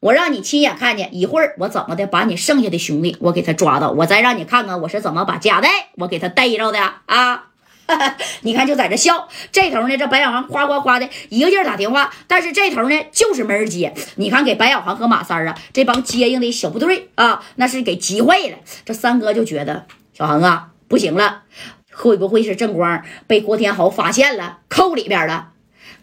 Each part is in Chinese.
我让你亲眼看见，一会儿我怎么的把你剩下的兄弟我给他抓到，我再让你看看我是怎么把贾带我给他逮着的啊！你看就在这笑，这头呢这白小航夸夸夸的一个劲儿打电话，但是这头呢就是没人接。你看给白小航和马三啊这帮接应的小部队啊，那是给急坏了。这三哥就觉得小航啊不行了，会不会是正光被郭天豪发现了扣里边了？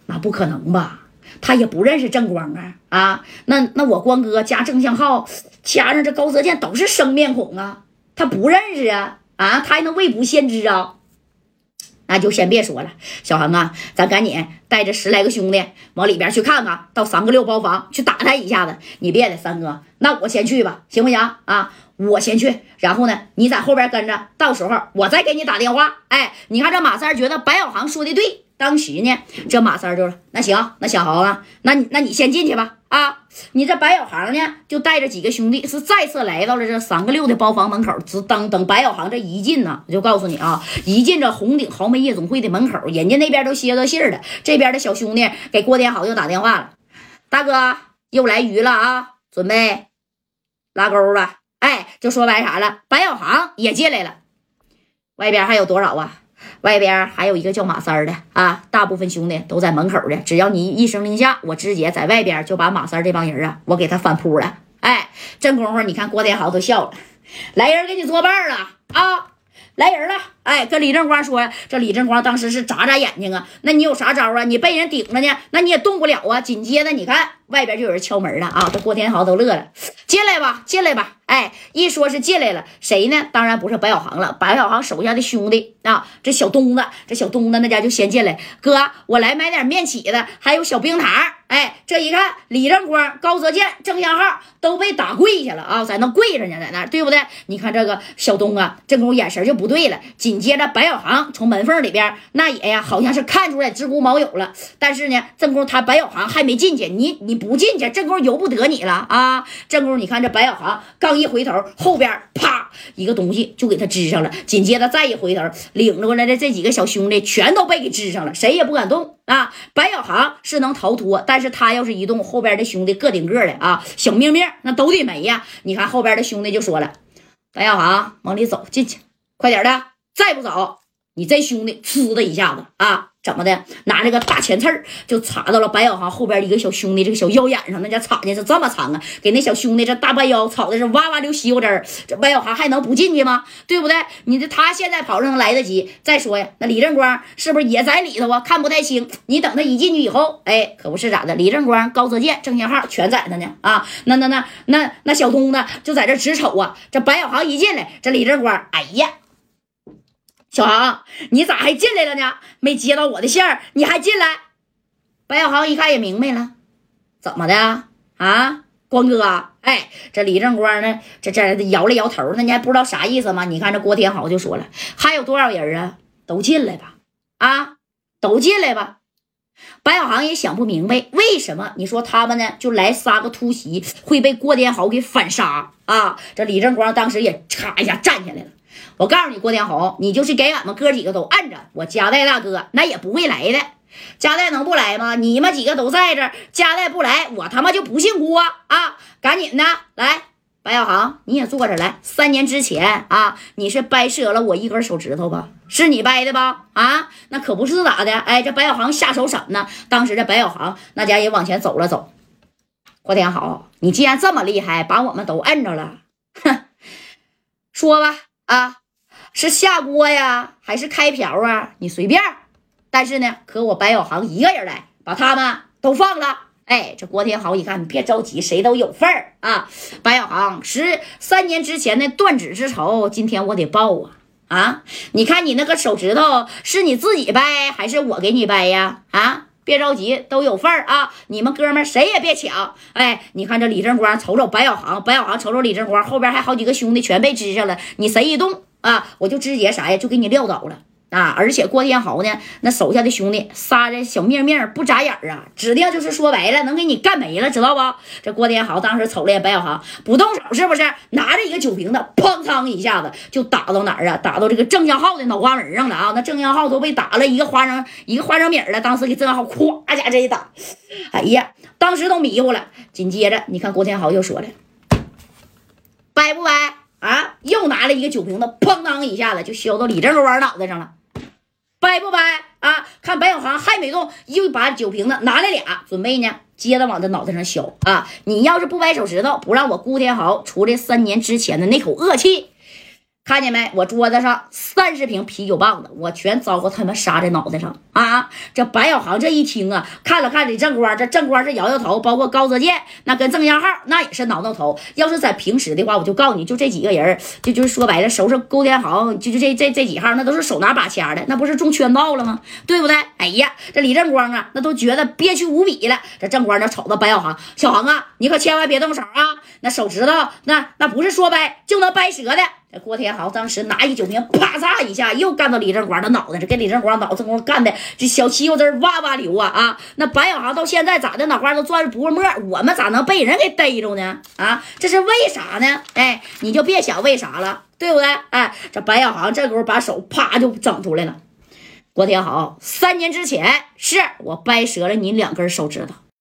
那不可能吧？他也不认识正光啊啊！那那我光哥加郑向浩加上这高泽健都是生面孔啊，他不认识啊啊！他还能未卜先知啊？那就先别说了，小航啊，咱赶紧带着十来个兄弟往里边去看看，到三个六包房去打探一下子。你别的三哥，那我先去吧，行不行啊？我先去，然后呢，你在后边跟着，到时候我再给你打电话。哎，你看这马三觉得白小航说的对。当时呢，这马三就说：“那行，那小豪子，那你那你先进去吧。啊，你这白小航呢，就带着几个兄弟，是再次来到了这三个六的包房门口。只等等白小航这一进呢，我就告诉你啊，一进这红顶豪门夜总会的门口，人家那边都歇到信儿了。这边的小兄弟给郭天豪又打电话了：大哥，又来鱼了啊，准备拉钩了。哎，就说白啥了，白小航也进来了。外边还有多少啊？”外边还有一个叫马三的啊，大部分兄弟都在门口的。只要你一声令下，我直接在外边就把马三这帮人啊，我给他反扑了。哎，这功夫你看郭天豪都笑了，来人给你作伴了啊，来人了。哎，跟李正光说，这李正光当时是眨眨眼睛啊，那你有啥招啊？你被人顶着呢，那你也动不了啊。紧接着你看外边就有人敲门了啊，这郭天豪都乐了，进来吧，进来吧。哎，一说是进来了，谁呢？当然不是白小航了，白小航手下的兄弟啊，这小东子，这小东子那家就先进来。哥，我来买点面起子，还有小冰糖。哎，这一看，李正光、高泽健、郑向浩都被打跪下了啊，在那跪着呢，在那，对不对？你看这个小东啊，这功夫眼神就不对了。紧接着，白小航从门缝里边，那也呀，好像是看出来知孤毛友了。但是呢，正宫他白小航还没进去，你你不进去，正宫由不得你了啊！正宫，你看这白小航刚。一回头，后边啪一个东西就给他支上了。紧接着再一回头，领着过来的这几个小兄弟全都被给支上了，谁也不敢动啊！白小航是能逃脱，但但是他要是一动，后边的兄弟个顶个的啊，小命命那都得没呀！你看后边的兄弟就说了：“白小航往里走，进去，快点的，再不走，你这兄弟呲的一下子啊！”怎么的？拿这个大钳刺儿就插到了白小航后边一个小兄弟这个小腰眼上，那家插的是这么长啊！给那小兄弟这大半腰吵的是哇哇流西瓜汁儿。这白小航还能不进去吗？对不对？你这他现在跑上来得及。再说呀，那李正光是不是也在里头啊？看不太清。你等他一进去以后，哎，可不是咋的？李正光、高泽健、郑先浩全在那呢啊！那那那那那小东子就在这直瞅啊！这白小航一进来，这李正光，哎呀！小航，你咋还进来了呢？没接到我的信儿，你还进来？白小航一看也明白了，怎么的啊？光哥，哎，这李正光呢？这这摇了摇头，那你还不知道啥意思吗？你看这郭天豪就说了，还有多少人啊？都进来吧，啊，都进来吧。白小航也想不明白，为什么你说他们呢？就来仨个突袭，会被郭天豪给反杀啊？这李正光当时也嚓一下站起来了。我告诉你，郭天豪，你就是给俺们哥几个都按着，我加代大哥那也不会来的。加代能不来吗？你们几个都在这，加代不来，我他妈就不姓郭啊！赶紧的，来，白小航，你也坐着来。三年之前啊，你是掰折了我一根手指头吧？是你掰的吧？啊，那可不是咋的？哎，这白小航下手狠呢。当时这白小航那家也往前走了走。郭天豪，你既然这么厉害，把我们都摁着了，哼，说吧，啊。是下锅呀，还是开瓢啊？你随便。但是呢，可我白小航一个人来，把他们都放了。哎，这郭天豪一看，你别着急，谁都有份儿啊。白小航十三年之前的断指之仇，今天我得报啊！啊，你看你那个手指头是你自己掰，还是我给你掰呀？啊，别着急，都有份儿啊！你们哥们儿谁也别抢。哎，你看这李正光瞅瞅白小航，白小航瞅瞅李正光，后边还好几个兄弟全被支上了，你谁一动？啊！我就直接啥呀，就给你撂倒了。啊！而且郭天豪呢，那手下的兄弟仨人小命命不眨眼啊，指定就是说白了能给你干没了，知道不？这郭天豪当时瞅了眼白小航，不动手是不是？拿着一个酒瓶子，砰当一下子就打到哪儿啊？打到这个郑江浩的脑瓜门上了啊！那郑江浩都被打了一个花生一个花生米了。当时给郑江浩咵家这一打，哎呀，当时都迷糊了。紧接着，你看郭天豪又说了，掰不掰啊？又拿了一个酒瓶子，砰当一下子就削到李正光脑袋上了。掰不掰啊？看白小航还没动，又把酒瓶子拿来俩，准备呢，接着往他脑袋上削啊！你要是不掰手指头，不让我顾天豪出这三年之前的那口恶气。看见没？我桌子上三十瓶啤酒棒子，我全糟糕他妈杀在脑袋上啊！这白小航这一听啊，看了看李正光，这正光是摇摇头，包括高泽健，那跟郑阳浩那也是挠挠头。要是在平时的话，我就告诉你，就这几个人，就就是说白了，收拾勾天豪，就就这这这几号，那都是手拿把掐的，那不是中圈套了吗？对不对？哎呀，这李正光啊，那都觉得憋屈无比了。这正光那瞅着白小航，小航啊，你可千万别动手啊！那手指头，那那不是说掰就能掰折的。这郭天豪当时拿一酒瓶，啪嚓一下又干到李正光的脑袋上，给李正光脑子光干的这小西瓜汁哇哇流啊啊！那白小航到现在咋的，脑瓜都转不过沫，我们咋能被人给逮着呢？啊，这是为啥呢？哎，你就别想为啥了，对不对？哎，这白小航这功夫把手啪就整出来了。郭天豪，三年之前是我掰折了你两根手指头。